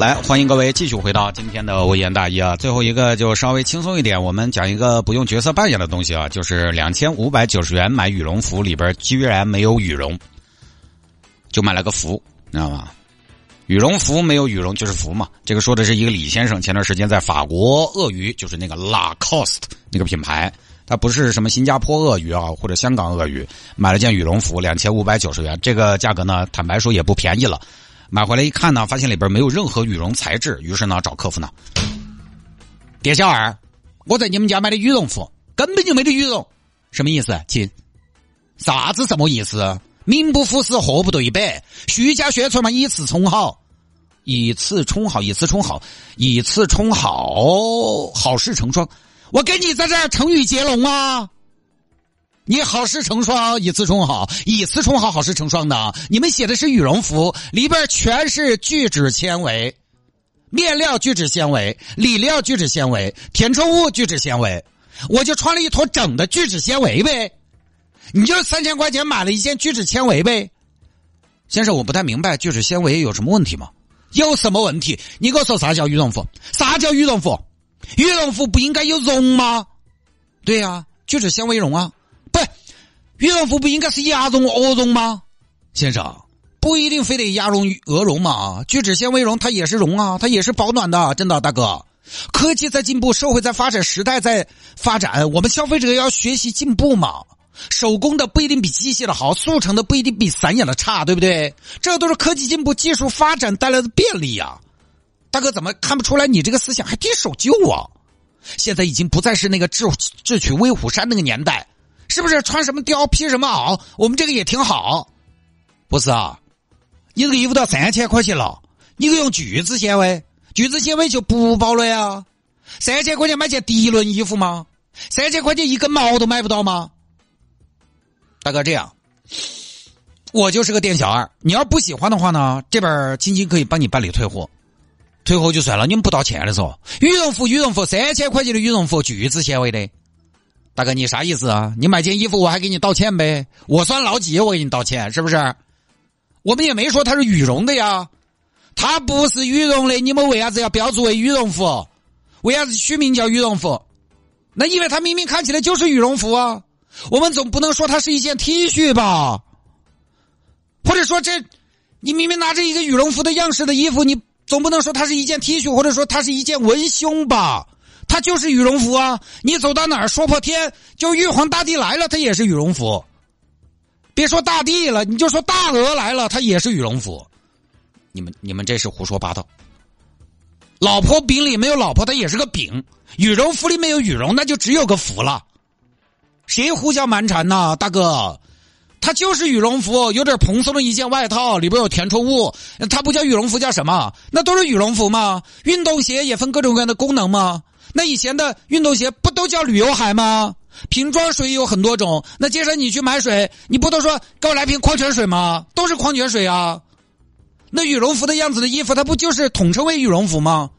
来，欢迎各位继续回到今天的微言大义啊！最后一个就稍微轻松一点，我们讲一个不用角色扮演的东西啊，就是两千五百九十元买羽绒服，里边居然没有羽绒，就买了个服，你知道吗？羽绒服没有羽绒就是服嘛。这个说的是一个李先生，前段时间在法国鳄鱼，就是那个 Lacoste 那个品牌，它不是什么新加坡鳄鱼啊，或者香港鳄鱼，买了件羽绒服，两千五百九十元，这个价格呢，坦白说也不便宜了。买回来一看呢，发现里边没有任何羽绒材质，于是呢找客服呢，店小二，我在你们家买的羽绒服根本就没得羽绒，什么意思，亲？啥子什么意思？名不副实，货不对版，虚假宣传嘛，以次充好，以次充好，以次充好，以次充好，好事成双。我给你在这儿成语接龙啊！你好事成双，以次充好，以次充好，好事成双的。你们写的是羽绒服，里边全是聚酯纤维，面料聚酯纤维，里料聚酯纤维，填充物聚酯纤维。我就穿了一坨整的聚酯纤维呗，你就三千块钱买了一件聚酯纤维呗。先生，我不太明白聚酯纤维有什么问题吗？有什么问题？你给我说啥叫羽绒服？啥叫羽绒服？羽绒服不应该有绒吗？对呀，聚酯纤维绒啊。羽绒服不应该是鸭绒、鹅绒吗？先生，不一定非得鸭绒、鹅绒嘛。聚酯纤维绒它也是绒啊，它也是保暖的，真的，大哥。科技在进步，社会在发展，时代在发展，我们消费者要学习进步嘛。手工的不一定比机械的好，速成的不一定比散养的差，对不对？这都是科技进步、技术发展带来的便利呀。大哥，怎么看不出来你这个思想还挺守旧啊？现在已经不再是那个智智取威虎山那个年代。是不是穿什么貂披什么袄？我们这个也挺好，不是啊？你这个衣服都三千块钱了，你可用聚酯纤维，聚酯纤维就不保暖呀。三千块钱买件涤纶衣服吗？三千块钱一根毛都买不到吗？大哥，这样，我就是个店小二，你要不喜欢的话呢，这边青青可以帮你办理退货，退货就算了，你们不道歉的时候，羽绒服，羽绒服，三千块钱的羽绒服，聚酯纤维的。大哥，你啥意思啊？你买件衣服，我还给你道歉呗？我算老几？我给你道歉，是不是？我们也没说它是羽绒的呀，它不是羽绒的，你们为啥子要标注为羽绒服？为啥子取名叫羽绒服？那因为它明明看起来就是羽绒服啊！我们总不能说它是一件 T 恤吧？或者说这，你明明拿着一个羽绒服的样式的衣服，你总不能说它是一件 T 恤，或者说它是一件文胸吧？它就是羽绒服啊！你走到哪儿说破天，就玉皇大帝来了，它也是羽绒服。别说大帝了，你就说大鹅来了，它也是羽绒服。你们你们这是胡说八道。老婆饼里没有老婆，它也是个饼；羽绒服里没有羽绒，那就只有个服了。谁胡搅蛮缠呢，大哥？它就是羽绒服，有点蓬松的一件外套，里边有填充物，它不叫羽绒服，叫什么？那都是羽绒服吗？运动鞋也分各种各样的功能吗？那以前的运动鞋不都叫旅游鞋吗？瓶装水有很多种。那接着你去买水，你不都说给我来瓶矿泉水吗？都是矿泉水啊。那羽绒服的样子的衣服，它不就是统称为羽绒服吗？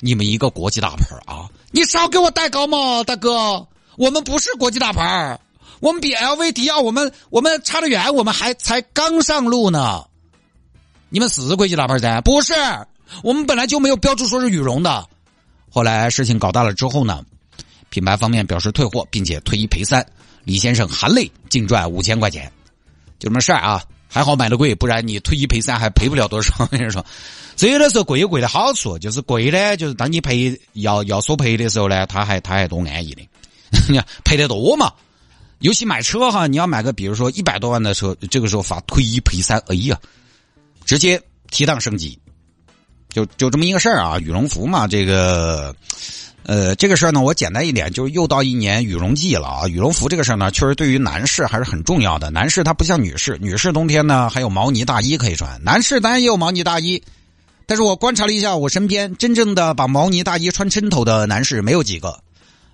你们一个国际大牌啊，你少给我戴高帽，大哥。我们不是国际大牌，我们比 LV、迪奥，我们我们差得远，我们还才刚上路呢。你们是国际大牌噻？不是，我们本来就没有标注说是羽绒的。后来事情搞大了之后呢，品牌方面表示退货，并且退一赔三。李先生含泪净赚五千块钱，就这么事儿啊！还好买的贵，不然你退一赔三还赔不了多少。跟你说，所以有的时候贵有贵的好处，就是贵呢，就是当你赔要要索赔的时候呢，他还他还多安逸的。你 赔得多嘛？尤其买车哈，你要买个比如说一百多万的车，这个时候发退一赔三，哎呀，直接提档升级。就就这么一个事儿啊，羽绒服嘛，这个，呃，这个事儿呢，我简单一点，就是又到一年羽绒季了啊。羽绒服这个事儿呢，确实对于男士还是很重要的。男士他不像女士，女士冬天呢还有毛呢大衣可以穿，男士当然也有毛呢大衣。但是我观察了一下，我身边真正的把毛呢大衣穿抻头的男士没有几个。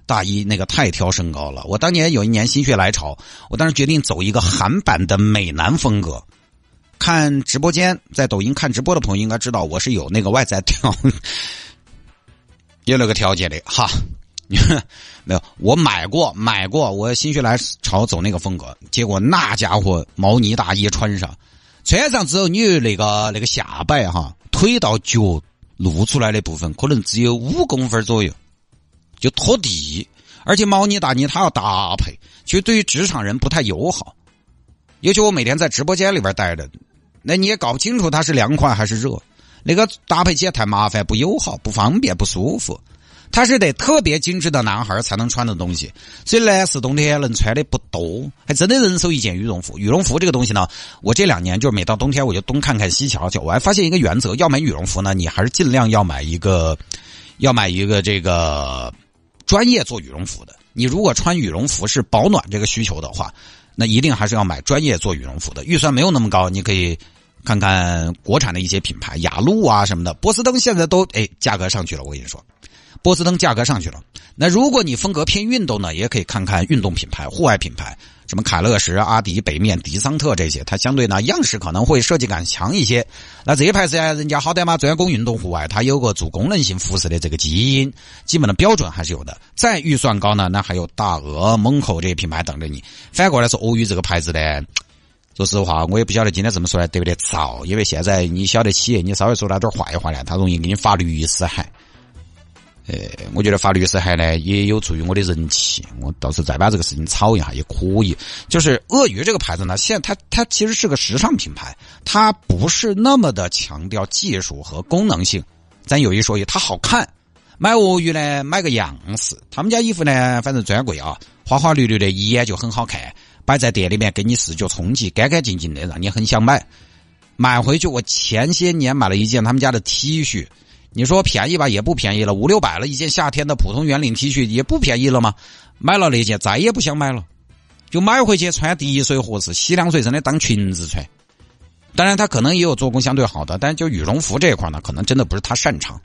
大衣那个太挑身高了。我当年有一年心血来潮，我当时决定走一个韩版的美男风格。看直播间，在抖音看直播的朋友应该知道，我是有那个外在条，有那个条件的哈。没有，我买过，买过，我心血来潮走那个风格，结果那家伙毛呢大衣穿上，穿上之后，你那个那个下摆哈，腿到脚露出来的部分可能只有五公分左右，就拖地，而且毛呢大衣它要搭配，其实对于职场人不太友好，尤其我每天在直播间里边待着。那你也搞不清楚它是凉快还是热，那个搭配起来太麻烦、不友好、不方便、不舒服。它是得特别精致的男孩才能穿的东西，所以男士冬天能穿的不多，还真的人手一件羽绒服。羽绒服这个东西呢，我这两年就是每到冬天我就东看看西瞧瞧，我还发现一个原则：要买羽绒服呢，你还是尽量要买一个，要买一个这个专业做羽绒服的。你如果穿羽绒服是保暖这个需求的话，那一定还是要买专业做羽绒服的。预算没有那么高，你可以。看看国产的一些品牌，雅鹿啊什么的，波司登现在都哎价格上去了。我跟你说，波司登价格上去了。那如果你风格偏运动呢，也可以看看运动品牌、户外品牌，什么凯乐石、阿迪、北面、迪桑特这些，它相对呢样式可能会设计感强一些。那这些牌子呀，人家好歹嘛专攻运动户外，它有个做功能性服饰的这个基因，基本的标准还是有的。再预算高呢，那还有大鹅、蒙口这些品牌等着你。反过来说，欧宇这个牌子呢。说实话，我也不晓得今天这么说来对不对造，因为现在你晓得企业，你稍微说那点坏话呢，他容易给你发律师函。呃，我觉得发律师函呢也有助于我的人气，我到时候再把这个事情炒一下也可以。就是鳄鱼这个牌子呢，现在它它其实是个时尚品牌，它不是那么的强调技术和功能性。咱有一说一，它好看。买鳄鱼呢，买个样式。他们家衣服呢，反正专柜啊，花花绿绿的，一眼就很好看。摆在店里面给你视觉冲击，干干净净的，让你很想买。买回去，我前些年买了一件他们家的 T 恤，你说便宜吧，也不便宜了，五六百了一件夏天的普通圆领 T 恤，也不便宜了吗？买了那件，再也不想买了，就买回去穿第一水合适，洗两水真的当裙子穿。当然，它可能也有做工相对好的，但就羽绒服这一块呢，可能真的不是他擅长。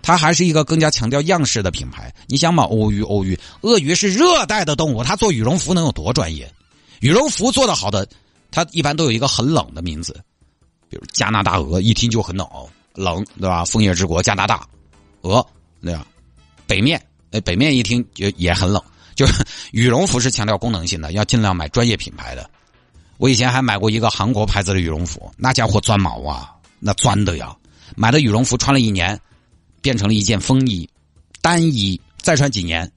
它还是一个更加强调样式的品牌。你想嘛，鳄鱼，鳄鱼，鳄鱼是热带的动物，它做羽绒服能有多专业？羽绒服做的好的，它一般都有一个很冷的名字，比如加拿大鹅，一听就很冷，冷对吧？枫叶之国加拿大鹅，对吧？北面，哎，北面一听也也很冷。就是 羽绒服是强调功能性的，要尽量买专业品牌的。我以前还买过一个韩国牌子的羽绒服，那家伙钻毛啊，那钻的呀！买的羽绒服穿了一年，变成了一件风衣、单衣，再穿几年，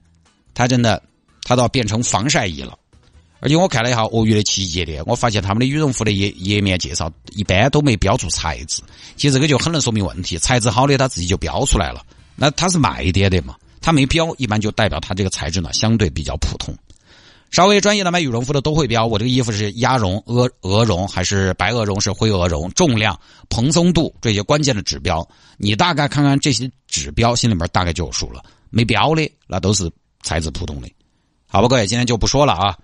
它真的，它都要变成防晒衣了。而且我看了一下鳄鱼的旗舰店，我发现他们的羽绒服的页页面介绍一般都没标注材质，其实这个就很能说明问题。材质好的他自己就标出来了，那它是卖点的嘛？它没标，一般就代表它这个材质呢相对比较普通。稍微专业的买羽绒服的都会标，我这个衣服是鸭绒、鹅鹅绒还是白鹅绒是灰鹅绒，重量、蓬松度这些关键的指标，你大概看看这些指标，心里面大概就有数了。没标的那都是材质普通的。好吧，各位，今天就不说了啊。